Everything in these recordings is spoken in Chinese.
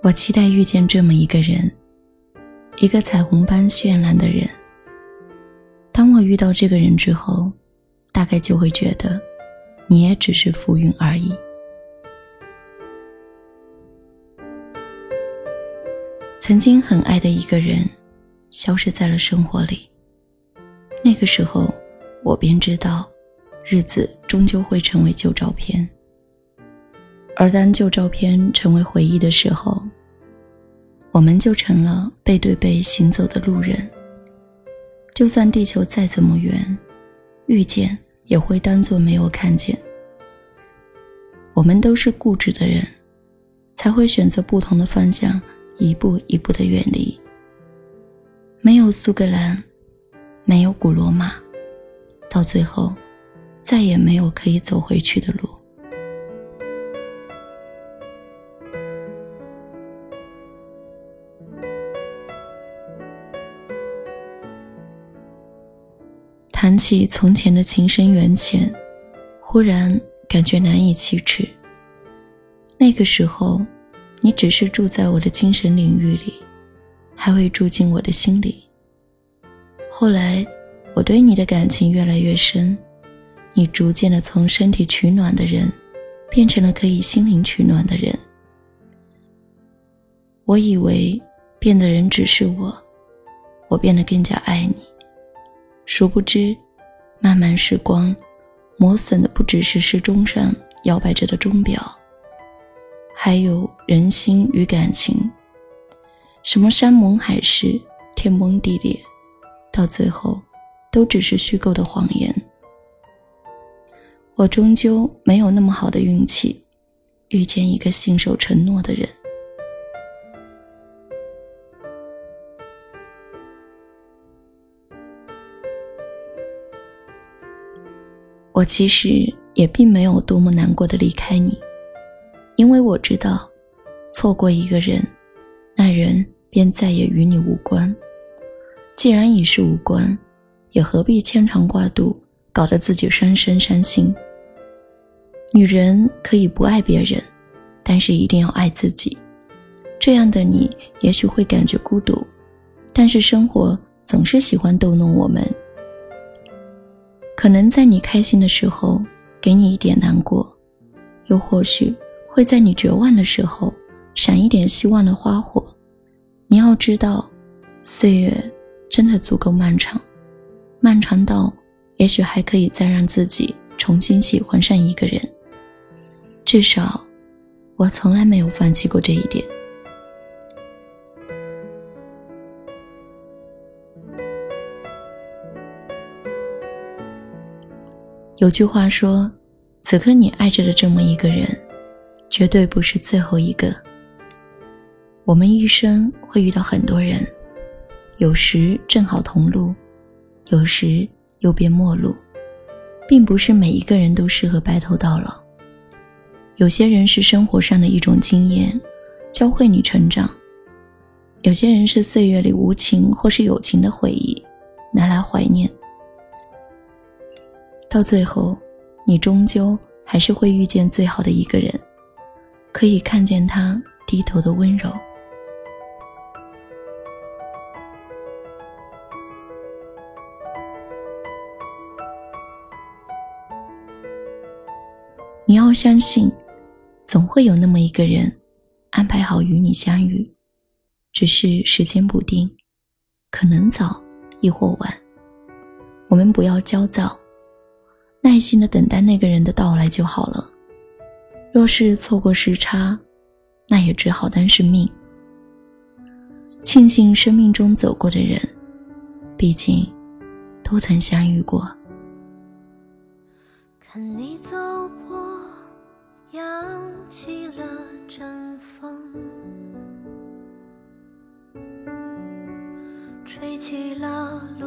我期待遇见这么一个人，一个彩虹般绚烂的人。当我遇到这个人之后，大概就会觉得，你也只是浮云而已。曾经很爱的一个人，消失在了生活里。那个时候，我便知道，日子终究会成为旧照片。而当旧照片成为回忆的时候，我们就成了背对背行走的路人。就算地球再怎么圆，遇见也会当作没有看见。我们都是固执的人，才会选择不同的方向，一步一步的远离。没有苏格兰，没有古罗马，到最后，再也没有可以走回去的路。谈起从前的情深缘浅，忽然感觉难以启齿。那个时候，你只是住在我的精神领域里，还未住进我的心里。后来，我对你的感情越来越深，你逐渐的从身体取暖的人，变成了可以心灵取暖的人。我以为变的人只是我，我变得更加爱你。殊不知，漫漫时光，磨损的不只是时钟上摇摆着的钟表，还有人心与感情。什么山盟海誓、天崩地裂，到最后，都只是虚构的谎言。我终究没有那么好的运气，遇见一个信守承诺的人。我其实也并没有多么难过的离开你，因为我知道，错过一个人，那人便再也与你无关。既然已是无关，也何必牵肠挂肚，搞得自己伤身伤心。女人可以不爱别人，但是一定要爱自己。这样的你也许会感觉孤独，但是生活总是喜欢逗弄我们。可能在你开心的时候给你一点难过，又或许会在你绝望的时候闪一点希望的花火。你要知道，岁月真的足够漫长，漫长到也许还可以再让自己重新喜欢上一个人。至少，我从来没有放弃过这一点。有句话说：“此刻你爱着的这么一个人，绝对不是最后一个。”我们一生会遇到很多人，有时正好同路，有时又变陌路，并不是每一个人都适合白头到老。有些人是生活上的一种经验，教会你成长；有些人是岁月里无情或是有情的回忆，拿来怀念。到最后，你终究还是会遇见最好的一个人，可以看见他低头的温柔。你要相信，总会有那么一个人，安排好与你相遇，只是时间不定，可能早，亦或晚。我们不要焦躁。耐心的等待那个人的到来就好了。若是错过时差，那也只好当是命。庆幸生命中走过的人，毕竟都曾相遇过。看你走过，扬起了阵风，吹起了。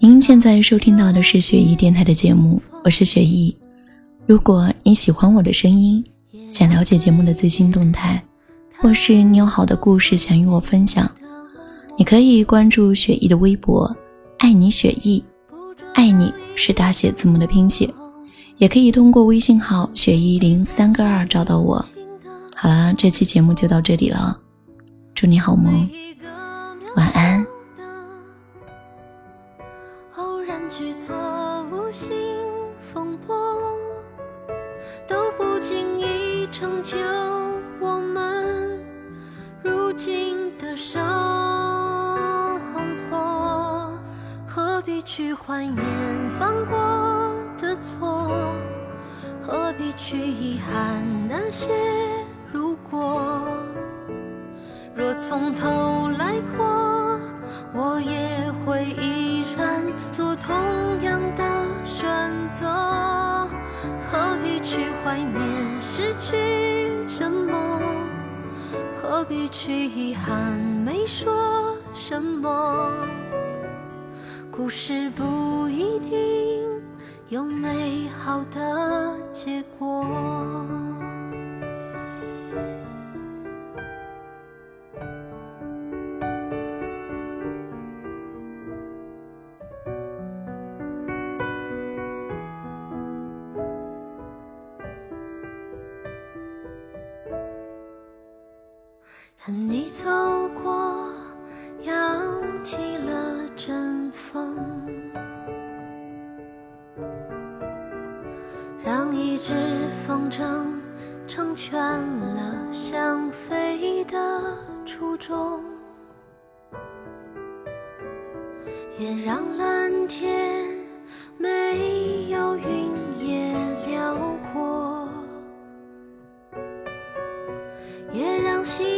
您现在收听到的是雪姨电台的节目，我是雪姨。如果你喜欢我的声音，想了解节目的最新动态，或是你有好的故事想与我分享，你可以关注雪姨的微博“爱你雪姨”，爱你是大写字母的拼写，也可以通过微信号“雪姨零三个二”找到我。好了，这期节目就到这里了，祝你好梦，晚安。举措无心风波，都不经意成就我们如今的生活。何必去怀念犯过的错？何必去遗憾那些？如果若从头来过，我也会依同样的选择。何必去怀念失去什么？何必去遗憾没说什么？故事不一定有美好的结果。看你走过，扬起了阵风，让一只风筝成全了想飞的初衷，也让蓝天没有云也辽阔，也让心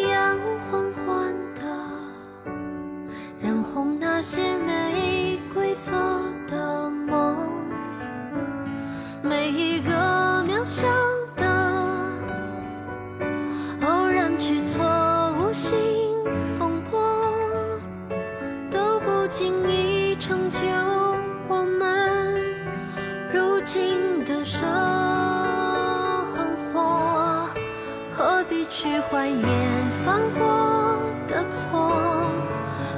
去怀念犯过的错？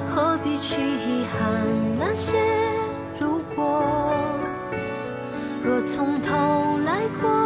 何必去遗憾那些如果？若从头来过，